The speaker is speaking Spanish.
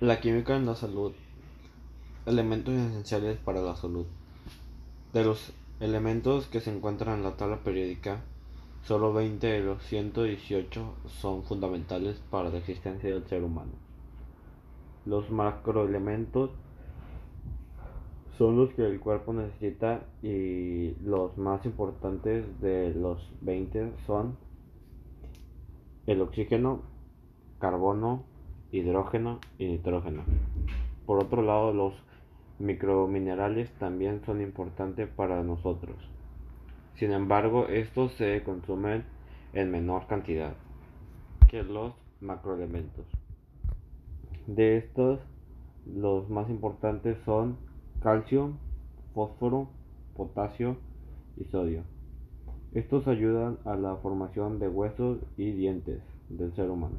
La química en la salud. Elementos esenciales para la salud. De los elementos que se encuentran en la tabla periódica, solo 20 de los 118 son fundamentales para la existencia del ser humano. Los macroelementos son los que el cuerpo necesita y los más importantes de los 20 son el oxígeno, carbono, hidrógeno y nitrógeno. Por otro lado, los microminerales también son importantes para nosotros. Sin embargo, estos se consumen en menor cantidad que los macroelementos. De estos, los más importantes son calcio, fósforo, potasio y sodio. Estos ayudan a la formación de huesos y dientes del ser humano.